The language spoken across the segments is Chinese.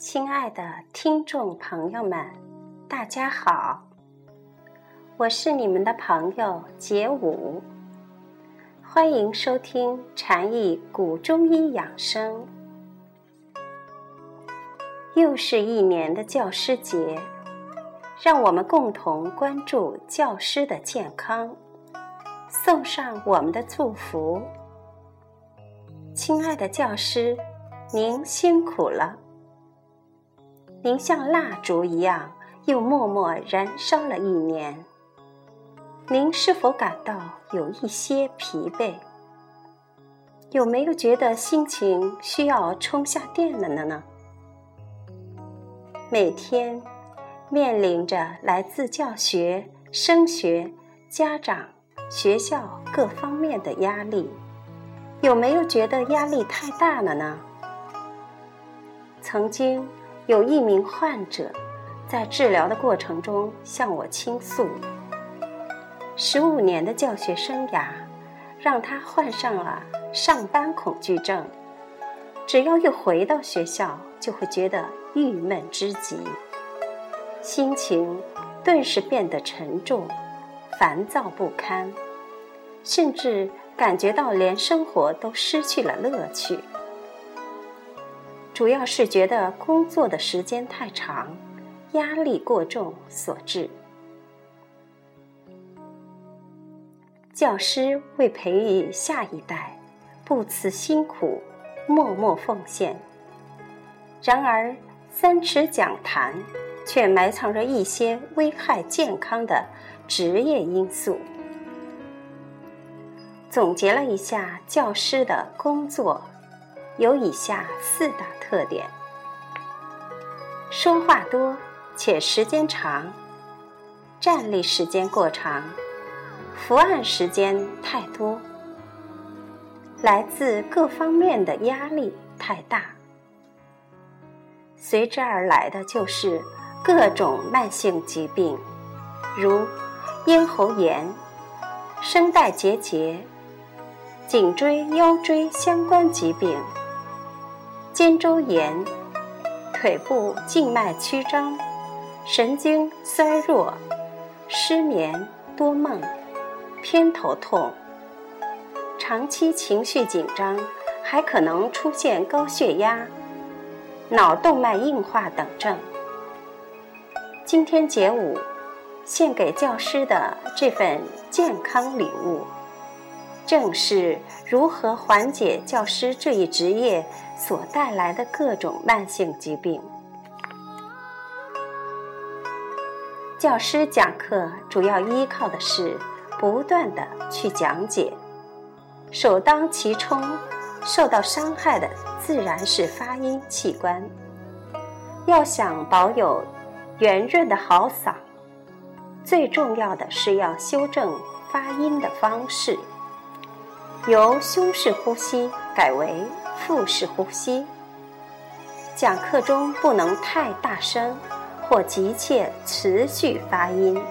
亲爱的听众朋友们，大家好，我是你们的朋友杰武，欢迎收听禅意古中医养生。又是一年的教师节，让我们共同关注教师的健康，送上我们的祝福。亲爱的教师，您辛苦了。您像蜡烛一样，又默默燃烧了一年。您是否感到有一些疲惫？有没有觉得心情需要充下电了呢？每天面临着来自教学、升学、家长、学校各方面的压力，有没有觉得压力太大了呢？曾经。有一名患者在治疗的过程中向我倾诉：十五年的教学生涯让他患上了上班恐惧症，只要一回到学校，就会觉得郁闷之极，心情顿时变得沉重、烦躁不堪，甚至感觉到连生活都失去了乐趣。主要是觉得工作的时间太长，压力过重所致。教师为培育下一代，不辞辛苦，默默奉献。然而，三尺讲坛却埋藏着一些危害健康的职业因素。总结了一下教师的工作。有以下四大特点：说话多且时间长，站立时间过长，伏案时间太多，来自各方面的压力太大，随之而来的就是各种慢性疾病，如咽喉炎、声带结节、颈椎、腰椎相关疾病。肩周炎、腿部静脉曲张、神经衰弱、失眠多梦、偏头痛、长期情绪紧张，还可能出现高血压、脑动脉硬化等症。今天节五，献给教师的这份健康礼物。正是如何缓解教师这一职业所带来的各种慢性疾病。教师讲课主要依靠的是不断的去讲解，首当其冲受到伤害的自然是发音器官。要想保有圆润的好嗓，最重要的是要修正发音的方式。由胸式呼吸改为腹式呼吸。讲课中不能太大声或急切持续发音。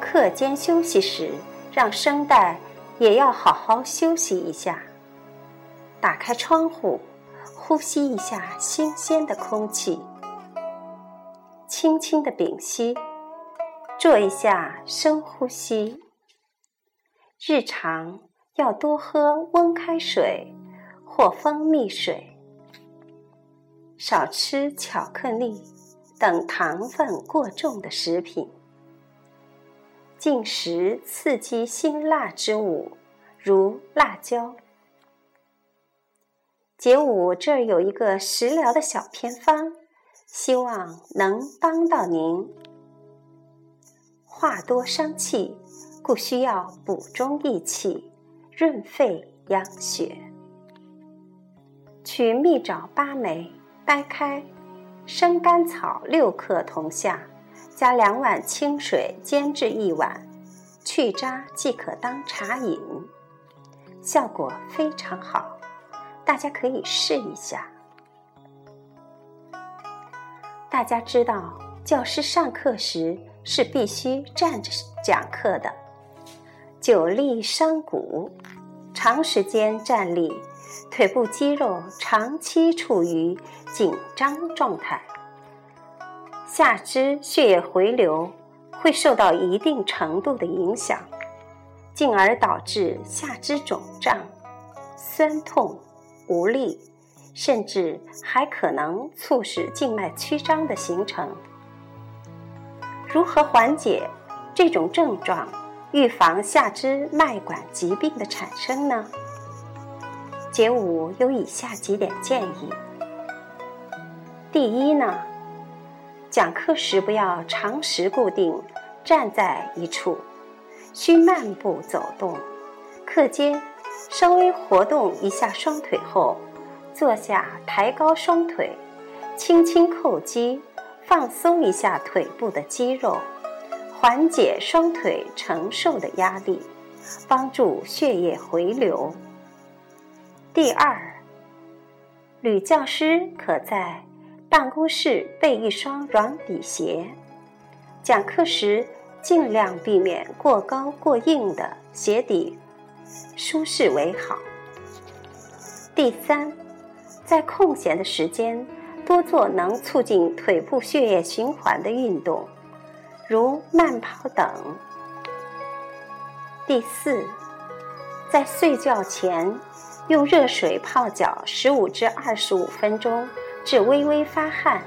课间休息时，让声带也要好好休息一下。打开窗户，呼吸一下新鲜的空气。轻轻的屏息，做一下深呼吸。日常。要多喝温开水或蜂蜜水，少吃巧克力等糖分过重的食品，禁食刺激辛辣之物，如辣椒。节五这儿有一个食疗的小偏方，希望能帮到您。话多伤气，故需要补中益气。润肺养血，取蜜枣八枚，掰开，生甘草六克同下，加两碗清水煎至一碗，去渣即可当茶饮，效果非常好，大家可以试一下。大家知道，教师上课时是必须站着讲课的。久立伤骨，长时间站立，腿部肌肉长期处于紧张状态，下肢血液回流会受到一定程度的影响，进而导致下肢肿胀、酸痛、无力，甚至还可能促使静脉曲张的形成。如何缓解这种症状？预防下肢脉管疾病的产生呢？节五有以下几点建议。第一呢，讲课时不要长时固定站在一处，需慢步走动。课间稍微活动一下双腿后，坐下抬高双腿，轻轻叩击，放松一下腿部的肌肉。缓解双腿承受的压力，帮助血液回流。第二，女教师可在办公室备一双软底鞋，讲课时尽量避免过高过硬的鞋底，舒适为好。第三，在空闲的时间多做能促进腿部血液循环的运动。如慢跑等。第四，在睡觉前用热水泡脚十五至二十五分钟，至微微发汗。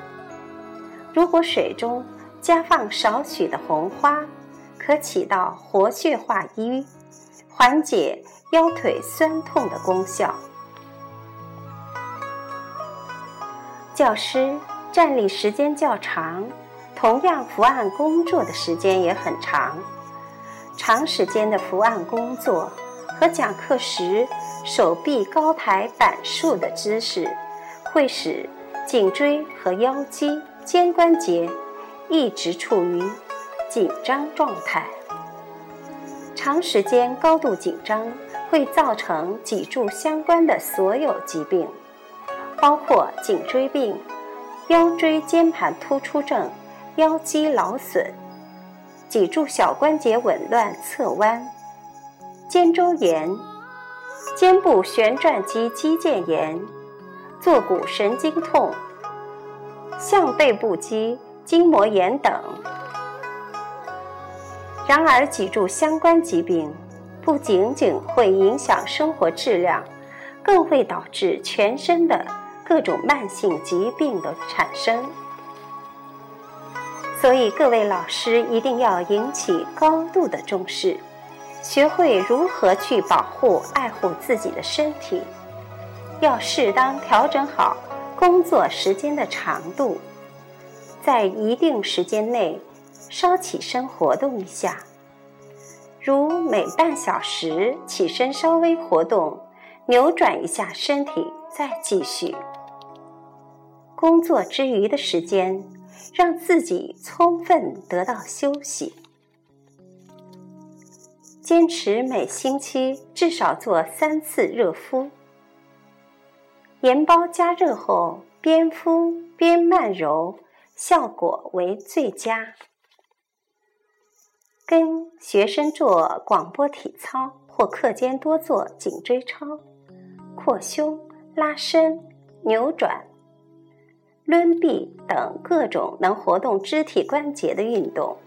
如果水中加放少许的红花，可起到活血化瘀、缓解腰腿酸痛的功效。教师站立时间较长。同样，伏案工作的时间也很长。长时间的伏案工作和讲课时手臂高抬板竖的姿势，会使颈椎和腰肌、肩关节一直处于紧张状态。长时间高度紧张会造成脊柱相关的所有疾病，包括颈椎病、腰椎间盘突出症。腰肌劳损、脊柱小关节紊乱侧弯、肩周炎、肩部旋转肌肌腱炎、坐骨神经痛、项背部肌筋膜炎等。然而，脊柱相关疾病不仅仅会影响生活质量，更会导致全身的各种慢性疾病的产生。所以，各位老师一定要引起高度的重视，学会如何去保护、爱护自己的身体，要适当调整好工作时间的长度，在一定时间内稍起身活动一下，如每半小时起身稍微活动，扭转一下身体，再继续。工作之余的时间。让自己充分得到休息，坚持每星期至少做三次热敷。盐包加热后边敷边慢揉，效果为最佳。跟学生做广播体操或课间多做颈椎操、扩胸、拉伸、扭转。抡臂等各种能活动肢体关节的运动。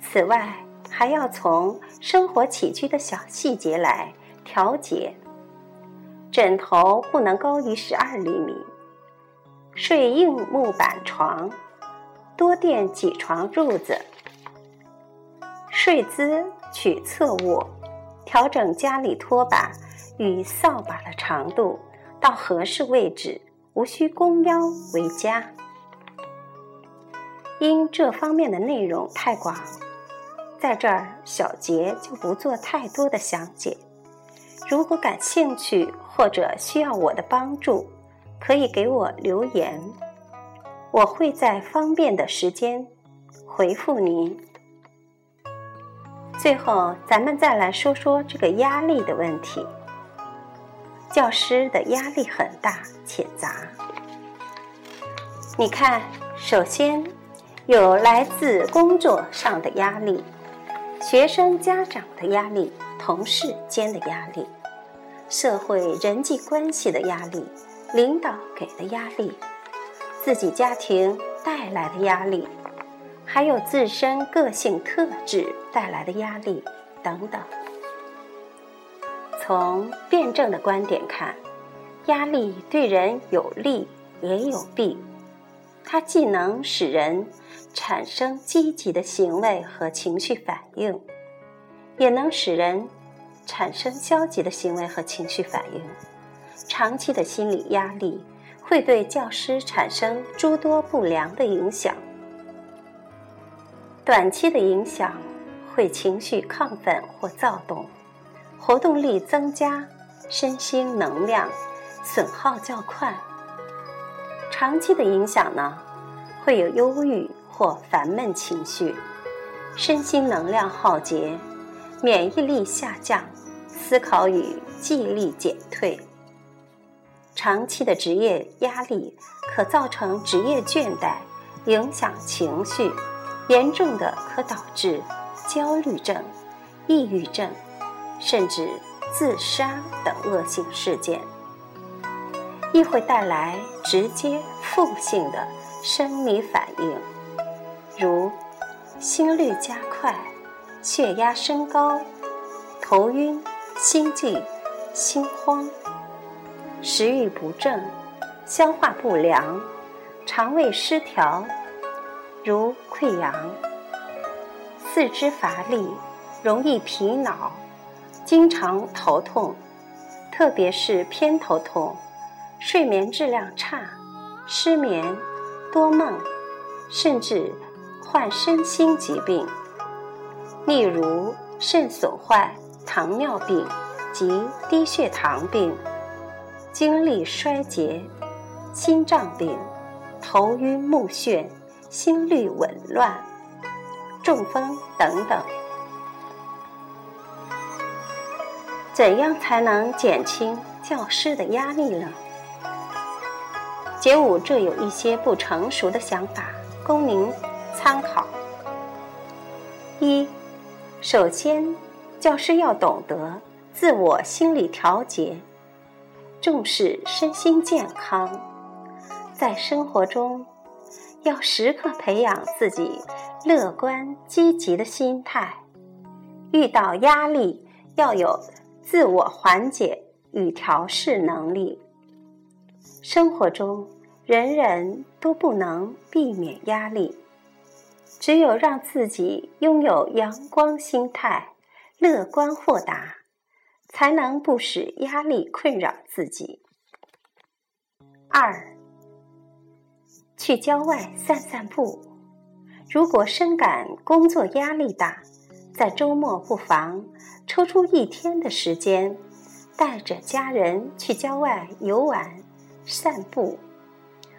此外，还要从生活起居的小细节来调节。枕头不能高于十二厘米，睡硬木板床，多垫几床褥子。睡姿取侧卧，调整家里拖把与扫把的长度到合适位置。无需弓腰为佳。因这方面的内容太广，在这儿小杰就不做太多的详解。如果感兴趣或者需要我的帮助，可以给我留言，我会在方便的时间回复您。最后，咱们再来说说这个压力的问题。教师的压力很大且杂。你看，首先有来自工作上的压力、学生家长的压力、同事间的压力，社会人际关系的压力，领导给的压力，自己家庭带来的压力，还有自身个性特质带来的压力等等。从辩证的观点看，压力对人有利也有弊，它既能使人产生积极的行为和情绪反应，也能使人。产生消极的行为和情绪反应，长期的心理压力会对教师产生诸多不良的影响。短期的影响会情绪亢奋或躁动，活动力增加，身心能量损耗较快。长期的影响呢，会有忧郁或烦闷情绪，身心能量耗竭，免疫力下降。思考与记忆力减退，长期的职业压力可造成职业倦怠，影响情绪，严重的可导致焦虑症、抑郁症，甚至自杀等恶性事件，亦会带来直接负性的生理反应，如心率加快、血压升高、头晕。心悸、心慌、食欲不振、消化不良、肠胃失调，如溃疡；四肢乏力、容易疲劳、经常头痛，特别是偏头痛；睡眠质量差、失眠、多梦，甚至患身心疾病，例如肾损坏。糖尿病及低血糖病、精力衰竭、心脏病、头晕目眩、心律紊乱、中风等等。怎样才能减轻教师的压力呢？解五这有一些不成熟的想法，供您参考。一，首先。教师要懂得自我心理调节，重视身心健康，在生活中要时刻培养自己乐观积极的心态，遇到压力要有自我缓解与调试能力。生活中人人都不能避免压力，只有让自己拥有阳光心态。乐观豁达，才能不使压力困扰自己。二，去郊外散散步。如果深感工作压力大，在周末不妨抽出一天的时间，带着家人去郊外游玩、散步，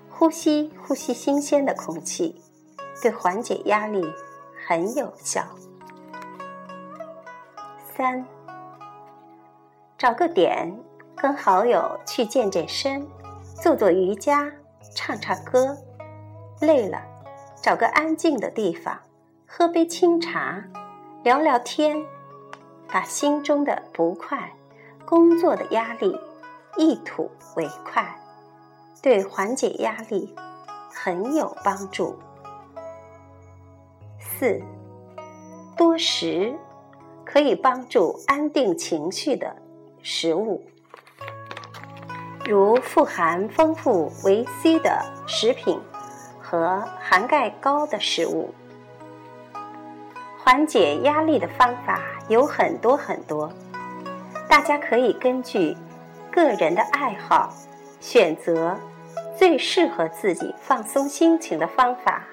呼吸呼吸新鲜的空气，对缓解压力很有效。三，找个点跟好友去健健身，做做瑜伽，唱唱歌。累了，找个安静的地方，喝杯清茶，聊聊天，把心中的不快、工作的压力一吐为快，对缓解压力很有帮助。四，多食。可以帮助安定情绪的食物，如富含丰富维 C 的食品和含钙高的食物。缓解压力的方法有很多很多，大家可以根据个人的爱好选择最适合自己放松心情的方法。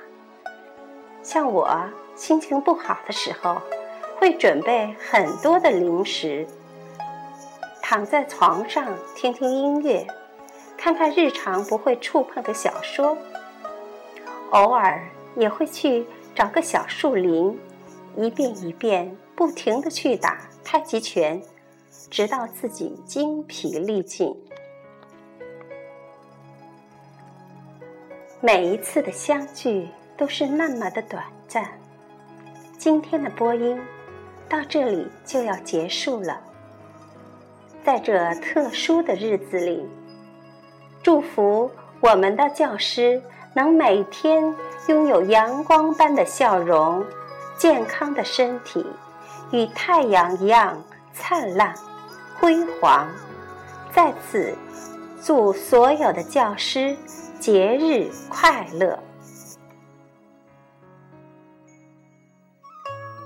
像我心情不好的时候。会准备很多的零食，躺在床上听听音乐，看看日常不会触碰的小说，偶尔也会去找个小树林，一遍一遍不停的去打太极拳，直到自己精疲力尽。每一次的相聚都是那么的短暂。今天的播音。到这里就要结束了。在这特殊的日子里，祝福我们的教师能每天拥有阳光般的笑容、健康的身体，与太阳一样灿烂辉煌。在此，祝所有的教师节日快乐！